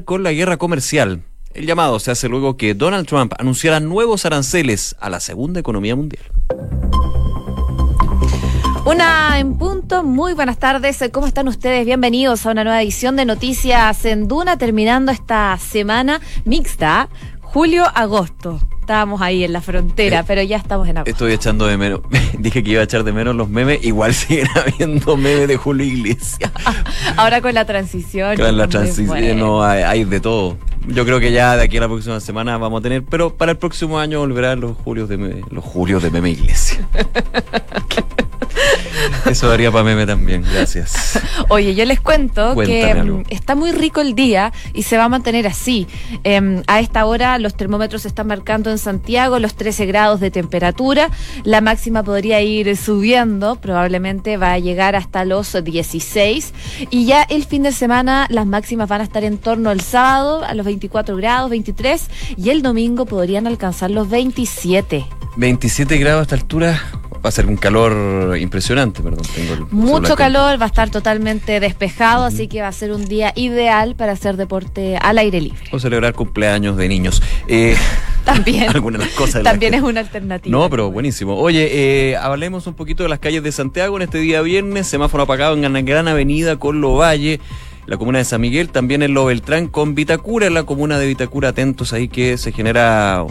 con la guerra comercial. El llamado se hace luego que Donald Trump anunciara nuevos aranceles a la segunda economía mundial. Una en punto, muy buenas tardes, ¿cómo están ustedes? Bienvenidos a una nueva edición de Noticias en Duna, terminando esta semana mixta, julio-agosto. Estábamos ahí en la frontera, Eh, pero ya estamos en agosto. Estoy echando de menos. Dije que iba a echar de menos los memes. Igual siguen habiendo memes de Julio Iglesias. Ahora con la transición. En la transición bueno. no, hay, hay de todo. Yo creo que ya de aquí a la próxima semana vamos a tener, pero para el próximo año volverán los julios de meme, los julios de meme iglesia. Eso daría para meme también, gracias. Oye, yo les cuento Cuéntame que algo. está muy rico el día y se va a mantener así. Em, a esta hora los termómetros están marcando en Santiago los 13 grados de temperatura. La máxima podría ir subiendo, probablemente va a llegar hasta los 16. Y ya el fin de semana las máximas van a estar en torno al sábado a los 24 grados, 23. Y el domingo podrían alcanzar los 27. 27 grados a esta altura va a ser un calor impresionante, perdón. Tengo el Mucho calor, va a estar totalmente despejado, así que va a ser un día ideal para hacer deporte al aire libre. O celebrar cumpleaños de niños. Eh, También, algunas de las cosas. también que- es una alternativa. No, pero buenísimo. Oye, eh, hablemos un poquito de las calles de Santiago en este día viernes. Semáforo apagado en la gran avenida con Lo Valle, la comuna de San Miguel, también en Lo Beltrán con Vitacura, en la comuna de Vitacura. Atentos ahí que se genera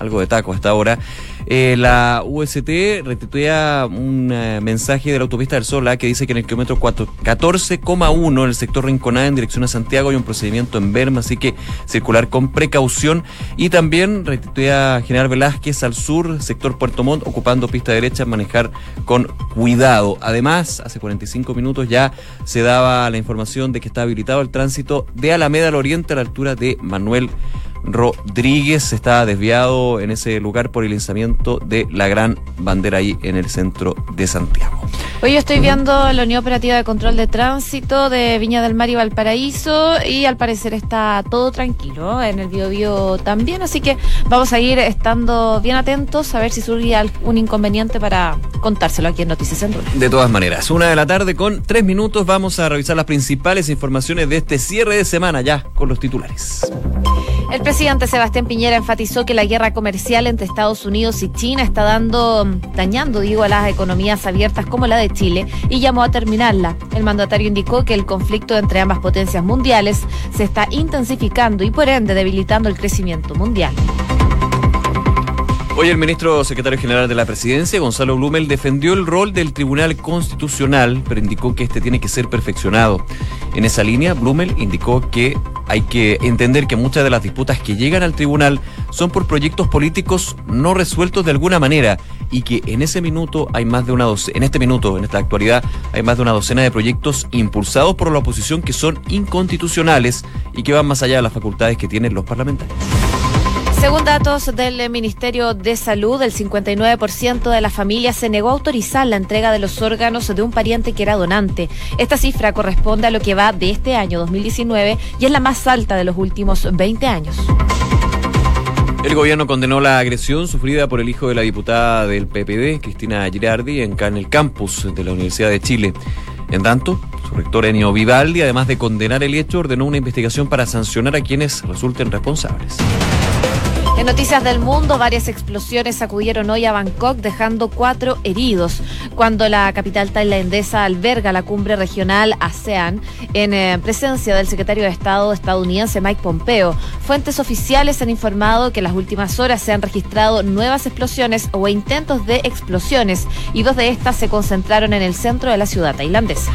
algo de taco hasta ahora. Eh, la UST retuitea un eh, mensaje de la autopista del Sol ah, que dice que en el kilómetro cuatro- 14,1 en el sector Rinconada en dirección a Santiago hay un procedimiento en Berma, así que circular con precaución. Y también retuitea General Velázquez al sur, sector Puerto Montt, ocupando pista derecha, manejar con cuidado. Además, hace 45 minutos ya se daba la información de que está habilitado el tránsito de Alameda al Oriente a la altura de Manuel Rodríguez está desviado en ese lugar por el lanzamiento de la gran bandera ahí en el centro de Santiago. Hoy estoy viendo la Unión Operativa de Control de Tránsito de Viña del Mar y Valparaíso y al parecer está todo tranquilo en el Biobío también, así que vamos a ir estando bien atentos a ver si surge algún inconveniente para contárselo aquí en Noticias en Duna. De todas maneras, una de la tarde con tres minutos vamos a revisar las principales informaciones de este cierre de semana ya con los titulares. El presidente Sebastián Piñera enfatizó que la guerra comercial entre Estados Unidos y China está dando, dañando, digo, a las economías abiertas como la de Chile y llamó a terminarla. El mandatario indicó que el conflicto entre ambas potencias mundiales se está intensificando y por ende debilitando el crecimiento mundial. Hoy el ministro secretario general de la presidencia, Gonzalo Blumel, defendió el rol del Tribunal Constitucional, pero indicó que este tiene que ser perfeccionado. En esa línea, Blumel indicó que hay que entender que muchas de las disputas que llegan al tribunal son por proyectos políticos no resueltos de alguna manera y que en ese minuto hay más de una docena, en este minuto, en esta actualidad, hay más de una docena de proyectos impulsados por la oposición que son inconstitucionales y que van más allá de las facultades que tienen los parlamentarios. Según datos del Ministerio de Salud, el 59% de las familias se negó a autorizar la entrega de los órganos de un pariente que era donante. Esta cifra corresponde a lo que va de este año 2019 y es la más alta de los últimos 20 años. El gobierno condenó la agresión sufrida por el hijo de la diputada del PPD, Cristina Girardi, en, el campus de la Universidad de Chile. En tanto, su rector Enio Vivaldi, además de condenar el hecho, ordenó una investigación para sancionar a quienes resulten responsables. En noticias del mundo, varias explosiones sacudieron hoy a Bangkok, dejando cuatro heridos. Cuando la capital tailandesa alberga la cumbre regional ASEAN, en eh, presencia del secretario de Estado estadounidense Mike Pompeo, fuentes oficiales han informado que en las últimas horas se han registrado nuevas explosiones o intentos de explosiones, y dos de estas se concentraron en el centro de la ciudad tailandesa.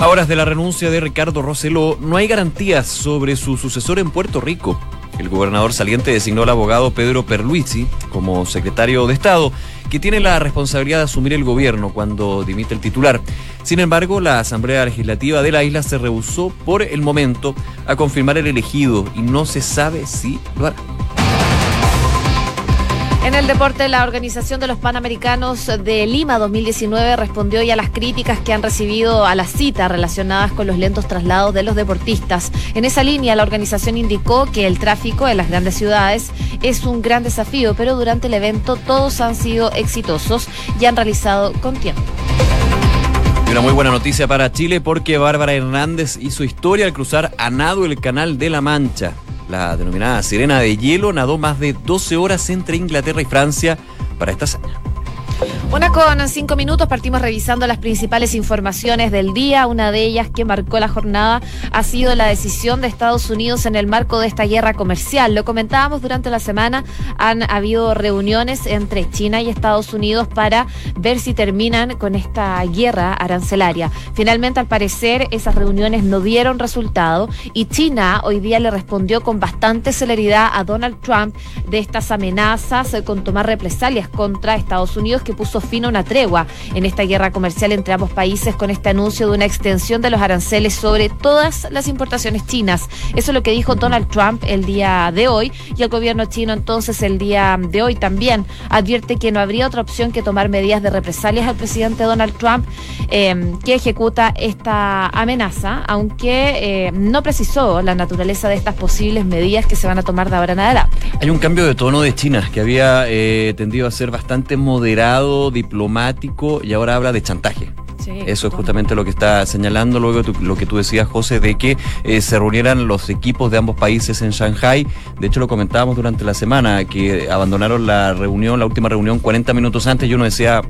A horas de la renuncia de Ricardo Roseló, no hay garantías sobre su sucesor en Puerto Rico. El gobernador saliente designó al abogado Pedro Perluisi como secretario de Estado, que tiene la responsabilidad de asumir el gobierno cuando dimite el titular. Sin embargo, la Asamblea Legislativa de la isla se rehusó por el momento a confirmar el elegido y no se sabe si lo hará. En el deporte, la Organización de los Panamericanos de Lima 2019 respondió hoy a las críticas que han recibido a la cita relacionadas con los lentos traslados de los deportistas. En esa línea, la organización indicó que el tráfico en las grandes ciudades es un gran desafío, pero durante el evento todos han sido exitosos y han realizado con tiempo. Y una muy buena noticia para Chile porque Bárbara Hernández hizo historia al cruzar a nado el Canal de la Mancha. La denominada Sirena de Hielo nadó más de 12 horas entre Inglaterra y Francia para esta hazaña. Una con cinco minutos, partimos revisando las principales informaciones del día. Una de ellas que marcó la jornada ha sido la decisión de Estados Unidos en el marco de esta guerra comercial. Lo comentábamos durante la semana, han habido reuniones entre China y Estados Unidos para ver si terminan con esta guerra arancelaria. Finalmente, al parecer, esas reuniones no dieron resultado y China hoy día le respondió con bastante celeridad a Donald Trump de estas amenazas con tomar represalias contra Estados Unidos que puso fin a una tregua en esta guerra comercial entre ambos países con este anuncio de una extensión de los aranceles sobre todas las importaciones chinas. Eso es lo que dijo Donald Trump el día de hoy y el gobierno chino entonces el día de hoy también advierte que no habría otra opción que tomar medidas de represalias al presidente Donald Trump eh, que ejecuta esta amenaza, aunque eh, no precisó la naturaleza de estas posibles medidas que se van a tomar de ahora en adelante. Hay un cambio de tono de China que había eh, tendido a ser bastante moderado diplomático y ahora habla de chantaje. Eso es justamente lo que está señalando luego lo que tú decías, José, de que eh, se reunieran los equipos de ambos países en Shanghai. De hecho, lo comentábamos durante la semana, que abandonaron la reunión, la última reunión, 40 minutos antes. Yo no decía,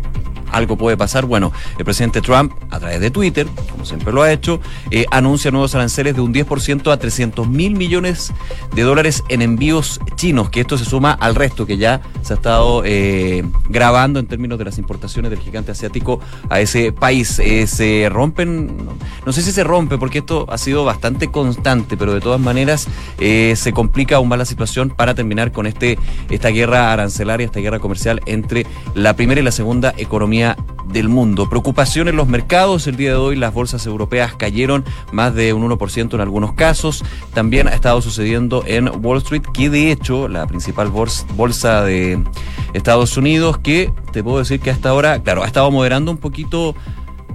algo puede pasar. Bueno, el presidente Trump, a través de Twitter, como siempre lo ha hecho, eh, anuncia nuevos aranceles de un 10% a 300 mil millones de dólares en envíos chinos, que esto se suma al resto que ya se ha estado eh, grabando en términos de las importaciones del gigante asiático a ese país. Eh, se rompen, no, sé si se rompe, porque esto ha sido bastante constante, pero de todas maneras se complica aún más la situación para terminar con este esta guerra arancelaria, esta guerra comercial entre la primera y la segunda economía del mundo. Preocupación en los mercados. El día de hoy las bolsas europeas cayeron más de un 1% en algunos casos. También ha estado sucediendo en Wall Street, que de hecho la principal bolsa de Estados Unidos, que te puedo decir que hasta ahora, claro, ha estado moderando un poquito,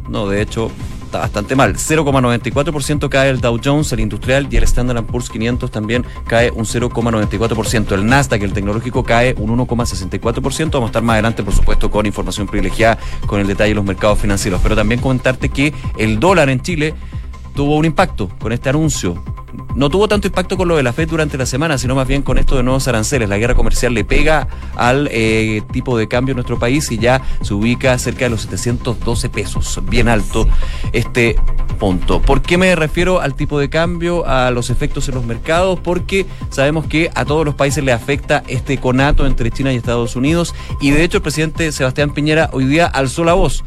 no, de hecho, bastante mal. 0,94% cae el Dow Jones, el industrial y el Standard Poor's 500 también cae un 0,94%. El Nasdaq, el tecnológico, cae un 1,64%. Vamos a estar más adelante, por supuesto, con información privilegiada, con el detalle de los mercados financieros. Pero también comentarte que el dólar en Chile tuvo un impacto con este anuncio no tuvo tanto impacto con lo de la FED durante la semana, sino más bien con esto de nuevos aranceles. La guerra comercial le pega al eh, tipo de cambio en nuestro país y ya se ubica cerca de los 712 pesos, bien alto este punto. ¿Por qué me refiero al tipo de cambio, a los efectos en los mercados? Porque sabemos que a todos los países le afecta este conato entre China y Estados Unidos y de hecho el presidente Sebastián Piñera hoy día alzó la voz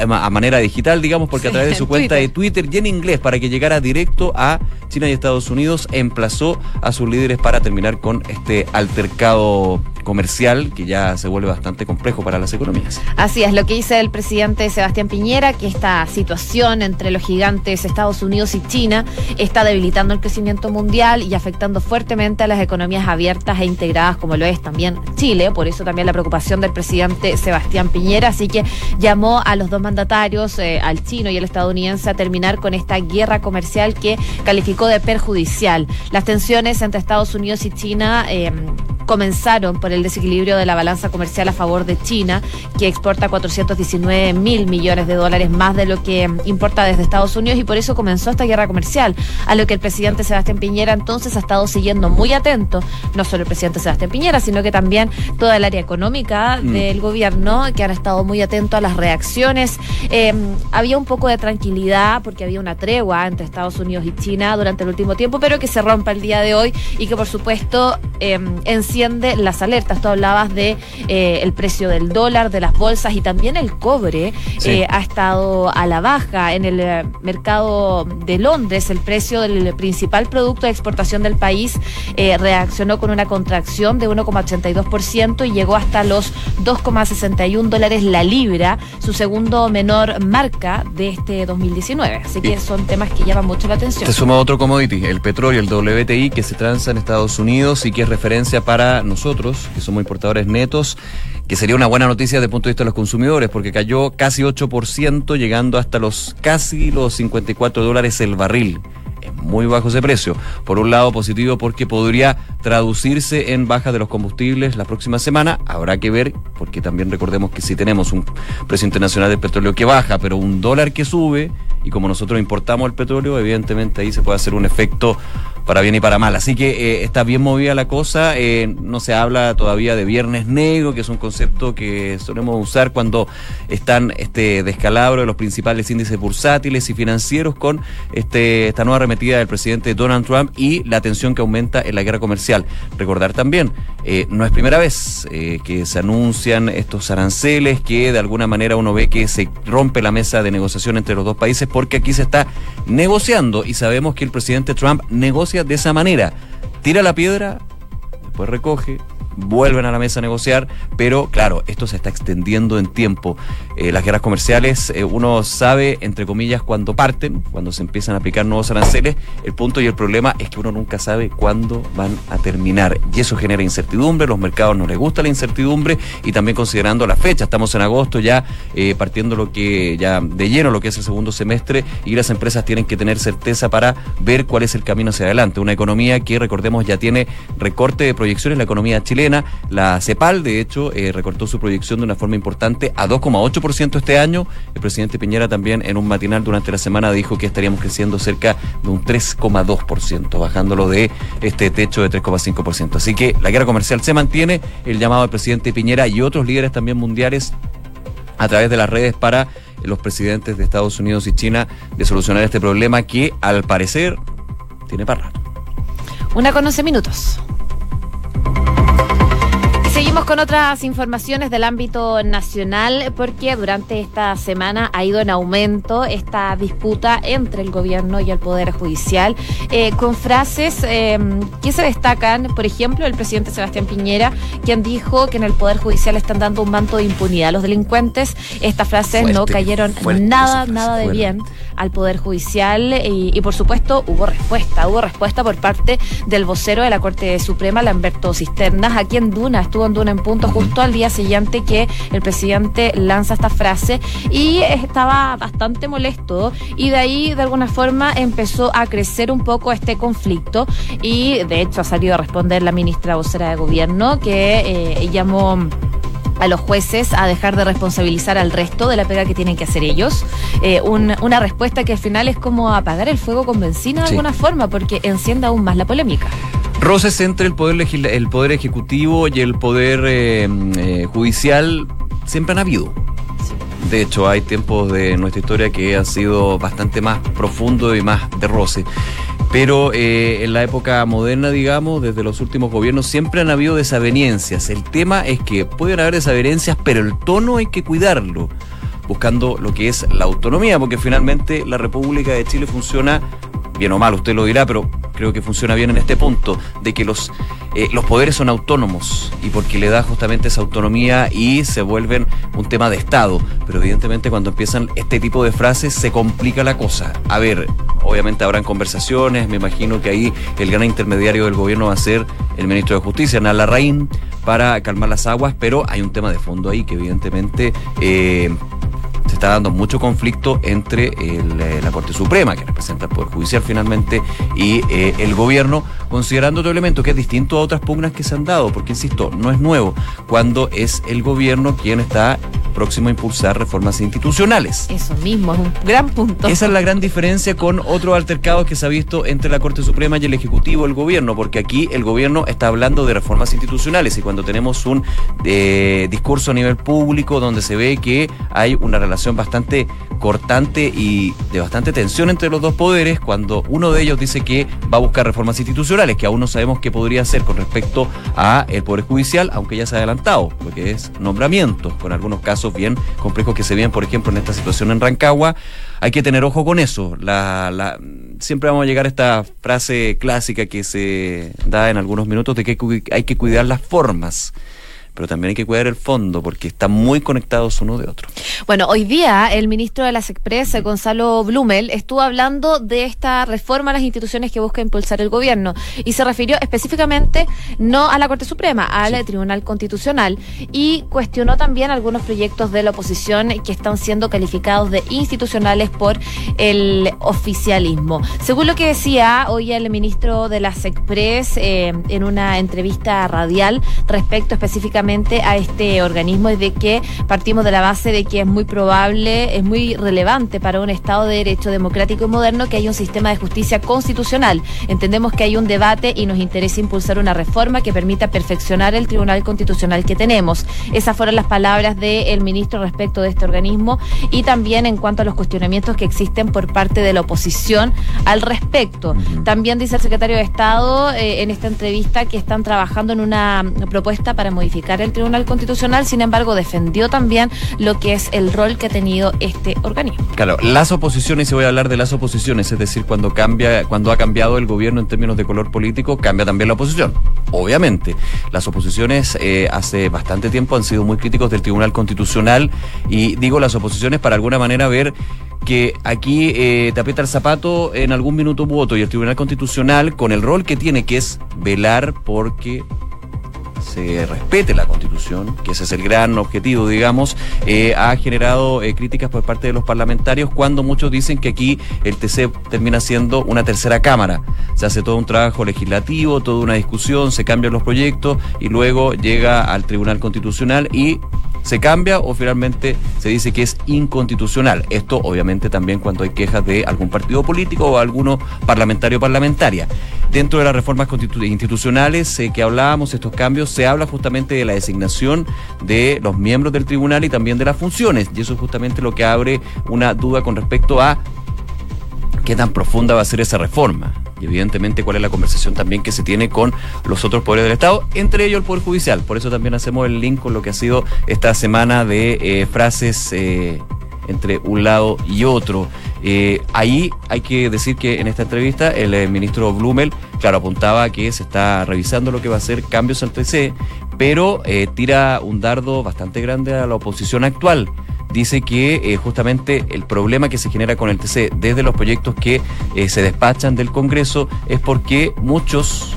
a manera digital, digamos, porque a través de su cuenta de Twitter y en inglés, para que llegara directo a China y Estados Unidos, emplazó a sus líderes para terminar con este altercado comercial que ya se vuelve bastante complejo para las economías. Así es, lo que dice el presidente Sebastián Piñera, que esta situación entre los gigantes Estados Unidos y China está debilitando el crecimiento mundial y afectando fuertemente a las economías abiertas e integradas como lo es también Chile, por eso también la preocupación del presidente Sebastián Piñera, así que llamó a los dos mandatarios, eh, al chino y al estadounidense, a terminar con esta guerra comercial que calificó de perjudicial. Las tensiones entre Estados Unidos y China eh, comenzaron por el desequilibrio de la balanza comercial a favor de China, que exporta 419 mil millones de dólares más de lo que importa desde Estados Unidos y por eso comenzó esta guerra comercial, a lo que el presidente Sebastián Piñera entonces ha estado siguiendo muy atento, no solo el presidente Sebastián Piñera, sino que también toda el área económica mm. del gobierno, que han estado muy atentos a las reacciones. Eh, había un poco de tranquilidad porque había una tregua entre Estados Unidos y China durante el último tiempo, pero que se rompa el día de hoy y que por supuesto eh, en las alertas. Tú hablabas de eh, el precio del dólar, de las bolsas y también el cobre eh, ha estado a la baja. En el eh, mercado de Londres, el precio del principal producto de exportación del país reaccionó con una contracción de 1,82% y llegó hasta los 2,61 dólares la libra, su segundo menor marca de este 2019. Así que son temas que llaman mucho la atención. Se suma otro commodity, el petróleo, el WTI, que se transa en Estados Unidos y que es referencia para nosotros, que somos importadores netos, que sería una buena noticia desde el punto de vista de los consumidores, porque cayó casi 8%, llegando hasta los casi los 54 dólares el barril. Es muy bajo ese precio. Por un lado positivo porque podría traducirse en bajas de los combustibles la próxima semana. Habrá que ver, porque también recordemos que si tenemos un precio internacional del petróleo que baja, pero un dólar que sube, y como nosotros importamos el petróleo, evidentemente ahí se puede hacer un efecto para bien y para mal. Así que eh, está bien movida la cosa. Eh, no se habla todavía de viernes negro, que es un concepto que solemos usar cuando están este descalabro de los principales índices bursátiles y financieros con este esta nueva arremetida del presidente Donald Trump y la tensión que aumenta en la guerra comercial. Recordar también, eh, no es primera vez que se anuncian estos aranceles, que de alguna manera uno ve que se rompe la mesa de negociación entre los dos países, porque aquí se está negociando y sabemos que el presidente Trump negocia de esa manera. Tira la piedra, después recoge, vuelven a la mesa a negociar, pero claro, esto se está extendiendo en tiempo. Eh, las guerras comerciales, eh, uno sabe, entre comillas, cuando parten, cuando se empiezan a aplicar nuevos aranceles, el punto y el problema es que uno nunca sabe cuándo van a terminar. Y eso genera incertidumbre, los mercados no les gusta la incertidumbre y también considerando la fecha, estamos en agosto ya, eh, partiendo lo que ya de lleno lo que es el segundo semestre y las empresas tienen que tener certeza para ver cuál es el camino hacia adelante. Una economía que, recordemos, ya tiene recorte de proyecciones, la economía chilena la CEPAL, de hecho, eh, recortó su proyección de una forma importante a 2,8% este año. El presidente Piñera también en un matinal durante la semana dijo que estaríamos creciendo cerca de un 3,2%, bajándolo de este techo de 3,5%. Así que la guerra comercial se mantiene, el llamado al presidente Piñera y otros líderes también mundiales a través de las redes para los presidentes de Estados Unidos y China de solucionar este problema que al parecer tiene para Una con 11 minutos. Seguimos con otras informaciones del ámbito nacional porque durante esta semana ha ido en aumento esta disputa entre el gobierno y el Poder Judicial eh, con frases eh, que se destacan, por ejemplo, el presidente Sebastián Piñera, quien dijo que en el Poder Judicial están dando un manto de impunidad a los delincuentes. Estas frases no cayeron nada, nada de bien al Poder Judicial y, y, por supuesto hubo respuesta, hubo respuesta por parte del vocero de la Corte Suprema, Lamberto Cisternas, a quien Duna estuvo en en punto justo al día siguiente que el presidente lanza esta frase y estaba bastante molesto y de ahí de alguna forma empezó a crecer un poco este conflicto y de hecho ha salido a responder la ministra vocera de gobierno que eh, llamó a los jueces a dejar de responsabilizar al resto de la pega que tienen que hacer ellos. Eh, una respuesta que al final es como apagar el fuego con benzina de alguna forma, porque enciende aún más la polémica. Roces entre el poder, el poder ejecutivo y el poder eh, eh, judicial siempre han habido. De hecho, hay tiempos de nuestra historia que han sido bastante más profundos y más de roce. Pero eh, en la época moderna, digamos, desde los últimos gobiernos, siempre han habido desavenencias. El tema es que pueden haber desavenencias, pero el tono hay que cuidarlo, buscando lo que es la autonomía, porque finalmente la República de Chile funciona bien o mal, usted lo dirá, pero creo que funciona bien en este punto, de que los, eh, los poderes son autónomos y porque le da justamente esa autonomía y se vuelven un tema de Estado. Pero evidentemente cuando empiezan este tipo de frases se complica la cosa. A ver, obviamente habrán conversaciones, me imagino que ahí el gran intermediario del gobierno va a ser el ministro de Justicia, Nala Raín, para calmar las aguas, pero hay un tema de fondo ahí que evidentemente... Eh, está dando mucho conflicto entre eh, la Corte Suprema, que representa el Poder Judicial finalmente, y eh, el gobierno, considerando otro elemento que es distinto a otras pugnas que se han dado, porque insisto, no es nuevo, cuando es el gobierno quien está próximo a impulsar reformas institucionales. Eso mismo, es un gran punto. Esa es la gran diferencia con otro altercado que se ha visto entre la Corte Suprema y el Ejecutivo, el gobierno, porque aquí el gobierno está hablando de reformas institucionales y cuando tenemos un eh, discurso a nivel público donde se ve que hay una relación bastante cortante y de bastante tensión entre los dos poderes, cuando uno de ellos dice que va a buscar reformas institucionales, que aún no sabemos qué podría hacer con respecto a el Poder Judicial, aunque ya se ha adelantado, lo que es nombramientos, con algunos casos bien complejos que se ven, por ejemplo, en esta situación en Rancagua. Hay que tener ojo con eso. La, siempre vamos a llegar a esta frase clásica que se da en algunos minutos de que hay que cuidar las formas pero también hay que cuidar el fondo porque están muy conectados uno de otro. Bueno, hoy día el ministro de las Express, Gonzalo Blumel, estuvo hablando de esta reforma a las instituciones que busca impulsar el gobierno y se refirió específicamente no a la Corte Suprema, al Tribunal Constitucional y cuestionó también algunos proyectos de la oposición que están siendo calificados de institucionales por el oficialismo. Según lo que decía hoy el ministro de las Express eh, en una entrevista radial respecto específicamente a este organismo, es de que partimos de la base de que es muy probable, es muy relevante para un Estado de Derecho democrático y moderno que haya un sistema de justicia constitucional. Entendemos que hay un debate y nos interesa impulsar una reforma que permita perfeccionar el Tribunal Constitucional que tenemos. Esas fueron las palabras del ministro respecto de este organismo y también en cuanto a los cuestionamientos que existen por parte de la oposición al respecto. También dice el secretario de Estado eh, en esta entrevista que están trabajando en una propuesta para modificar el Tribunal Constitucional, sin embargo defendió también lo que es el rol que ha tenido este organismo. Claro, las oposiciones, y voy a hablar de las oposiciones, es decir, cuando cambia, cuando ha cambiado el gobierno en términos de color político, cambia también la oposición. Obviamente, las oposiciones eh, hace bastante tiempo han sido muy críticos del Tribunal Constitucional y digo las oposiciones para alguna manera ver que aquí eh, te el zapato en algún minuto u y el Tribunal Constitucional, con el rol que tiene, que es velar porque se respete la Constitución, que ese es el gran objetivo, digamos, eh, ha generado eh, críticas por parte de los parlamentarios cuando muchos dicen que aquí el TC termina siendo una tercera cámara. Se hace todo un trabajo legislativo, toda una discusión, se cambian los proyectos y luego llega al Tribunal Constitucional y se cambia o finalmente se dice que es inconstitucional. Esto obviamente también cuando hay quejas de algún partido político o alguno parlamentario o parlamentaria. Dentro de las reformas institucionales eh, que hablábamos, estos cambios, se habla justamente de la designación de los miembros del tribunal y también de las funciones. Y eso es justamente lo que abre una duda con respecto a qué tan profunda va a ser esa reforma y evidentemente cuál es la conversación también que se tiene con los otros poderes del Estado, entre ellos el Poder Judicial. Por eso también hacemos el link con lo que ha sido esta semana de eh, frases eh, entre un lado y otro. Eh, ahí hay que decir que en esta entrevista el ministro Blumel, claro, apuntaba que se está revisando lo que va a ser cambios al TC, pero tira un dardo bastante grande a la oposición actual dice que eh, justamente el problema que se genera con el TC desde los proyectos que eh, se despachan del Congreso es porque muchos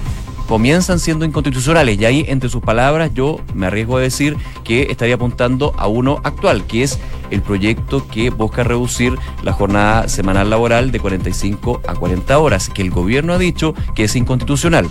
comienzan siendo inconstitucionales y ahí entre sus palabras yo me arriesgo a decir que estaría apuntando a uno actual, que es el proyecto que busca reducir la jornada semanal laboral de 45 a 40 horas, que el gobierno ha dicho que es inconstitucional.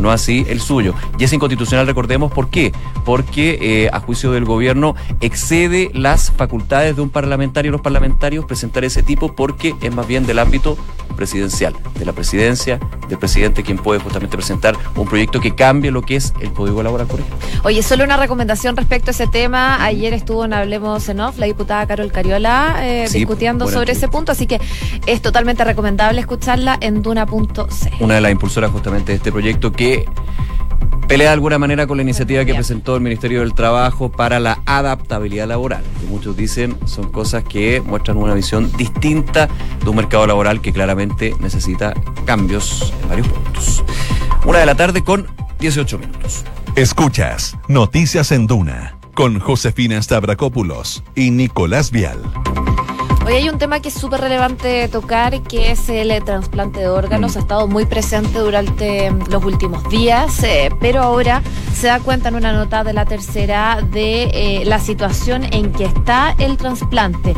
No así el suyo. Y es inconstitucional, recordemos, ¿por qué? Porque eh, a juicio del gobierno excede las facultades de un parlamentario los parlamentarios presentar ese tipo porque es más bien del ámbito presidencial, de la presidencia, del presidente quien puede justamente presentar un proyecto que cambie lo que es el código laboral, ejemplo. Oye, solo una recomendación respecto a ese tema. Ayer estuvo en Hablemos en Off la diputada Carol Cariola eh, discutiendo sobre ese punto, así que es totalmente recomendable escucharla en duna.c. Una de las impulsoras justamente de este proyecto que pelea de alguna manera con la iniciativa que presentó el Ministerio del Trabajo para la adaptabilidad laboral, que muchos dicen son cosas que muestran una visión distinta de un mercado laboral que claramente necesita cambios en varios puntos. Una de la tarde con 18 minutos. Escuchas Noticias en Duna con Josefina Stavrakopoulos y Nicolás Vial. Hoy hay un tema que es súper relevante tocar, que es el trasplante de órganos. Mm. Ha estado muy presente durante los últimos días, eh, pero ahora se da cuenta en una nota de la tercera de eh, la situación en que está el trasplante.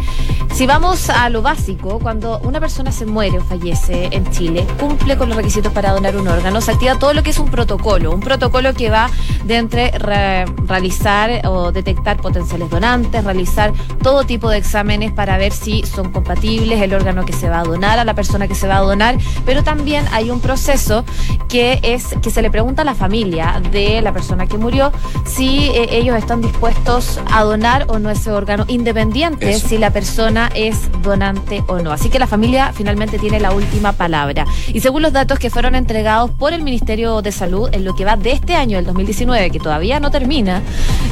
Si vamos a lo básico, cuando una persona se muere o fallece en Chile, cumple con los requisitos para donar un órgano, se activa todo lo que es un protocolo, un protocolo que va de entre realizar o detectar potenciales donantes, realizar todo tipo de exámenes para ver si son compatibles, el órgano que se va a donar a la persona que se va a donar, pero también hay un proceso que es que se le pregunta a la familia de la persona que murió si eh, ellos están dispuestos a donar o no ese órgano, independiente si la persona es donante o no. Así que la familia finalmente tiene la última palabra. Y según los datos que fueron entregados por el Ministerio de Salud en lo que va de este año, el 2019, que todavía no termina,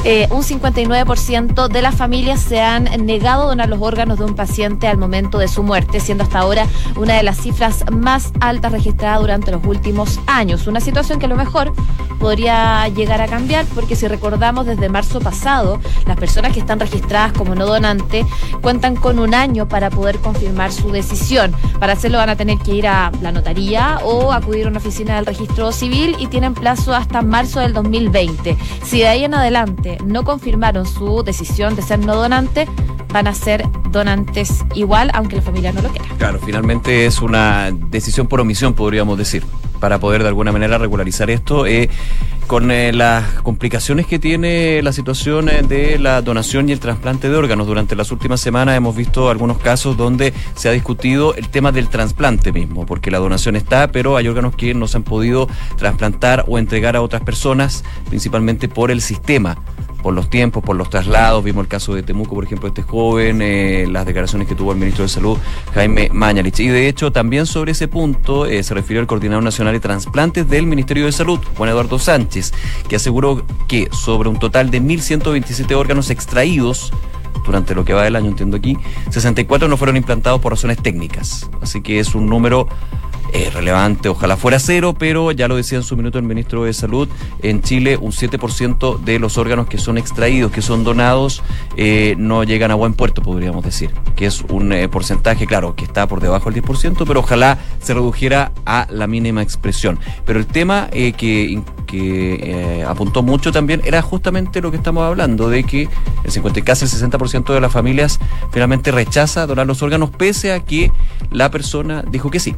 eh, un 59% de las familias se han negado a donar los órganos de un paciente al momento de su muerte, siendo hasta ahora una de las cifras más altas registradas durante los últimos años. Una situación que a lo mejor podría llegar a cambiar porque si recordamos desde marzo pasado, las personas que están registradas como no donante cuentan con un año para poder confirmar su decisión. Para hacerlo van a tener que ir a la notaría o acudir a una oficina del registro civil y tienen plazo hasta marzo del 2020. Si de ahí en adelante no confirmaron su decisión de ser no donante, van a ser donantes igual, aunque la familia no lo quiera. Claro, finalmente es una decisión por omisión, podríamos decir, para poder de alguna manera regularizar esto. Eh, con eh, las complicaciones que tiene la situación eh, de la donación y el trasplante de órganos. Durante las últimas semanas hemos visto algunos casos donde se ha discutido el tema del trasplante mismo, porque la donación está, pero hay órganos que no se han podido trasplantar o entregar a otras personas, principalmente por el sistema por los tiempos, por los traslados. Vimos el caso de Temuco, por ejemplo, este joven, eh, las declaraciones que tuvo el ministro de Salud, Jaime Mañalich. Y de hecho, también sobre ese punto se refirió el coordinador nacional de trasplantes del Ministerio de Salud, Juan Eduardo Sánchez, que aseguró que sobre un total de 1.127 órganos extraídos, durante lo que va del año, entiendo aquí, 64 no fueron implantados por razones técnicas. Así que es un número eh, relevante, ojalá fuera cero, pero ya lo decía en su minuto el ministro de Salud, en Chile un 7% de los órganos que son extraídos, que son donados, eh, no llegan a buen puerto, podríamos decir, que es un eh, porcentaje, claro, que está por debajo del 10%, pero ojalá se redujera a la mínima expresión. Pero el tema que, que apuntó mucho también era justamente lo que estamos hablando, de que el 50, casi el 60% de las familias finalmente rechaza donar los órganos, pese a que la persona dijo que sí.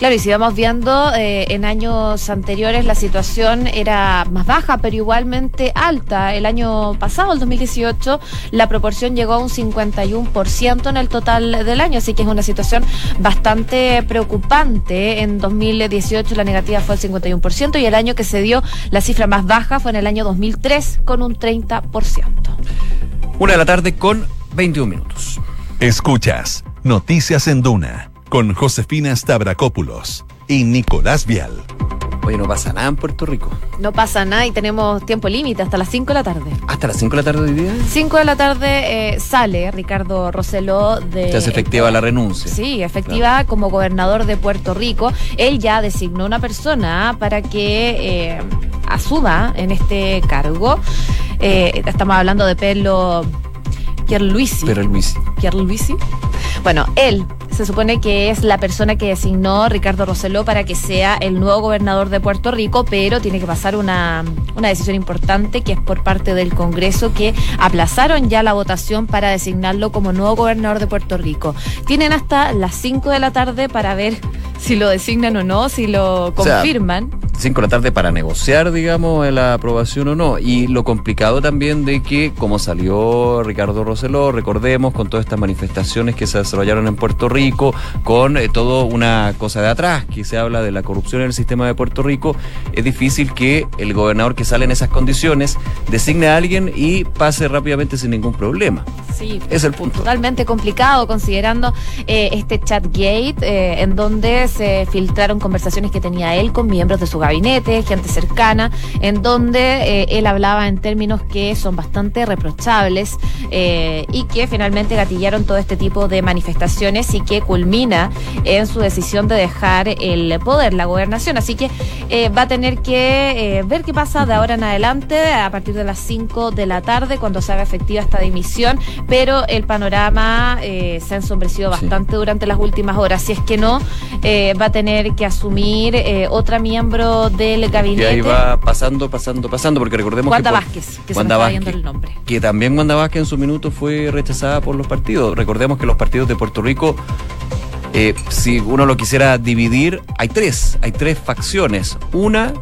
Claro, y si vamos viendo, eh, en años anteriores la situación era más baja, pero igualmente alta. El año pasado, el 2018, la proporción llegó a un 51% en el total del año, así que es una situación bastante preocupante. En 2018 la negativa fue el 51% y el año que se dio la cifra más baja fue en el año 2003 con un 30%. Una de la tarde con 21 minutos. Escuchas Noticias en Duna con Josefina Stavrakopoulos y Nicolás Vial. Oye, no pasa nada en Puerto Rico. No pasa nada y tenemos tiempo límite hasta las 5 de la tarde. ¿Hasta las 5 de la tarde hoy día? 5 de la tarde eh, sale Ricardo Roseló de... Se hace efectiva la renuncia. Sí, efectiva como gobernador de Puerto Rico. Él ya designó una persona para que eh, asuma en este cargo. Eh, estamos hablando de Pelo Pierluisi. Pierluisi. Pierluisi. Bueno, él se supone que es la persona que designó Ricardo Roseló para que sea el nuevo gobernador de Puerto Rico, pero tiene que pasar una, una decisión importante que es por parte del Congreso que aplazaron ya la votación para designarlo como nuevo gobernador de Puerto Rico. Tienen hasta las 5 de la tarde para ver si lo designan o no, si lo confirman. 5 de la tarde para negociar, digamos, la aprobación o no. Y lo complicado también de que, como salió Ricardo Roseló, recordemos, con todas estas manifestaciones que se desarrollaron en Puerto Rico, con eh, todo una cosa de atrás, que se habla de la corrupción en el sistema de Puerto Rico, es difícil que el gobernador que sale en esas condiciones designe a alguien y pase rápidamente sin ningún problema. Sí, es el punto. Totalmente complicado, considerando eh, este chat gate, eh, en donde se filtraron conversaciones que tenía él con miembros de su gabinete, gente cercana, en donde eh, él hablaba en términos que son bastante reprochables eh, y que finalmente gatillaron todo este tipo de manifestaciones y que culmina en su decisión de dejar el poder, la gobernación. Así que eh, va a tener que ver qué pasa de ahora en adelante, a partir de las 5 de la tarde, cuando se haga efectiva esta dimisión, pero el panorama se ha ensombrecido bastante durante las últimas horas. Si es que no, va a tener que asumir otra miembro del gabinete. Y ahí va pasando, pasando, pasando, porque recordemos que. Vázquez, que se me está el nombre. Que también Wanda Vázquez en su minuto fue rechazada por los partidos. Recordemos que los partidos de Puerto Rico eh, si uno lo quisiera dividir, hay tres, hay tres facciones. Una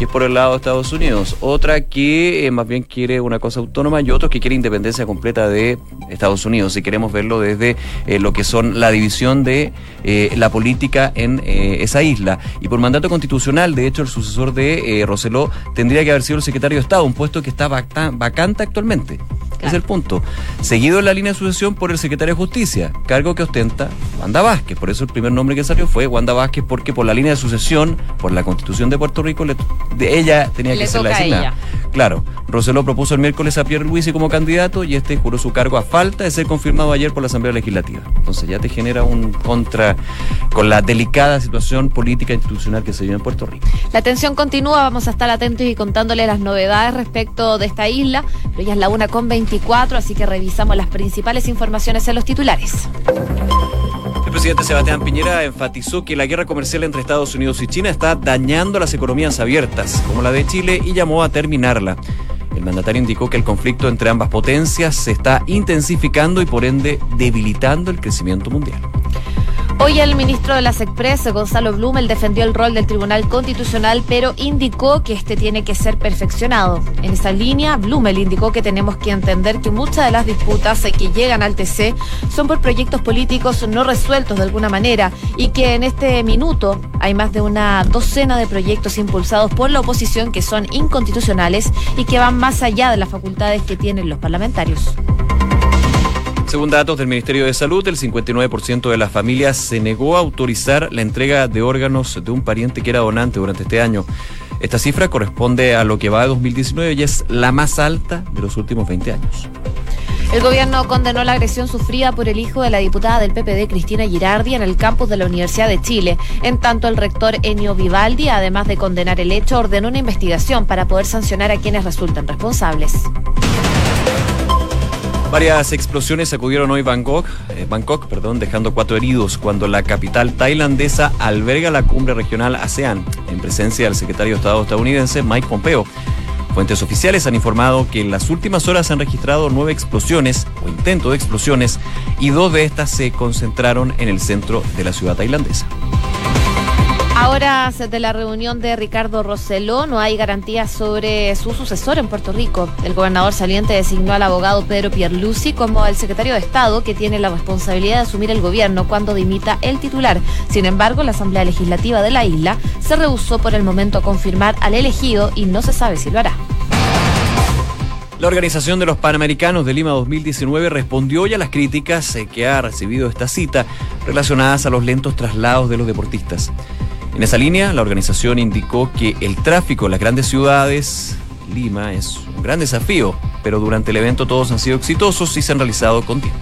que es por el lado de Estados Unidos, otra que eh, más bien quiere una cosa autónoma y otro que quiere independencia completa de Estados Unidos, si queremos verlo desde eh, lo que son la división de la política en esa isla. Y por mandato constitucional, de hecho, el sucesor de Roseló tendría que haber sido el secretario de Estado, un puesto que está vacante actualmente. es el punto. Seguido en la línea de sucesión por el secretario de Justicia, cargo que ostenta Wanda Vázquez. Por eso el primer nombre que salió fue Wanda Vázquez, porque por la línea de sucesión, por la constitución de Puerto Rico, de ella tenía que ser la designada. Claro, Roseló propuso el miércoles a Pierre Luisi como candidato y este juró su cargo a falta de ser confirmado ayer por la Asamblea Legislativa. Entonces ya te genera un contra con la delicada situación política e institucional que se vive en Puerto Rico. La tensión continúa, vamos a estar atentos y contándole las novedades respecto de esta isla, pero ya es la una con 24, así que revisamos las principales informaciones en los titulares. El presidente Sebastián Piñera enfatizó que la guerra comercial entre Estados Unidos y China está dañando las economías abiertas, como la de Chile, y llamó a terminarla. El mandatario indicó que el conflicto entre ambas potencias se está intensificando y por ende debilitando el crecimiento mundial. Hoy el ministro de las Express, Gonzalo Blumel, defendió el rol del Tribunal Constitucional, pero indicó que este tiene que ser perfeccionado. En esa línea, Blumel indicó que tenemos que entender que muchas de las disputas que llegan al TC son por proyectos políticos no resueltos de alguna manera y que en este minuto hay más de una docena de proyectos impulsados por la oposición que son inconstitucionales y que van más allá de las facultades que tienen los parlamentarios. Según datos del Ministerio de Salud, el 59% de las familias se negó a autorizar la entrega de órganos de un pariente que era donante durante este año. Esta cifra corresponde a lo que va de 2019 y es la más alta de los últimos 20 años. El gobierno condenó la agresión sufrida por el hijo de la diputada del PPD, Cristina Girardi, en el campus de la Universidad de Chile. En tanto, el rector Enio Vivaldi, además de condenar el hecho, ordenó una investigación para poder sancionar a quienes resulten responsables. Varias explosiones sacudieron hoy Bangkok, eh, Bangkok perdón, dejando cuatro heridos cuando la capital tailandesa alberga la cumbre regional ASEAN en presencia del secretario de Estado estadounidense Mike Pompeo. Fuentes oficiales han informado que en las últimas horas se han registrado nueve explosiones o intentos de explosiones y dos de estas se concentraron en el centro de la ciudad tailandesa. Ahora, de la reunión de Ricardo Rosselló, no hay garantías sobre su sucesor en Puerto Rico. El gobernador saliente designó al abogado Pedro Pierluisi como el secretario de Estado que tiene la responsabilidad de asumir el gobierno cuando dimita el titular. Sin embargo, la Asamblea Legislativa de la isla se rehusó por el momento a confirmar al elegido y no se sabe si lo hará. La Organización de los Panamericanos de Lima 2019 respondió hoy a las críticas eh, que ha recibido esta cita relacionadas a los lentos traslados de los deportistas. En esa línea, la organización indicó que el tráfico en las grandes ciudades, Lima, es un gran desafío, pero durante el evento todos han sido exitosos y se han realizado con tiempo.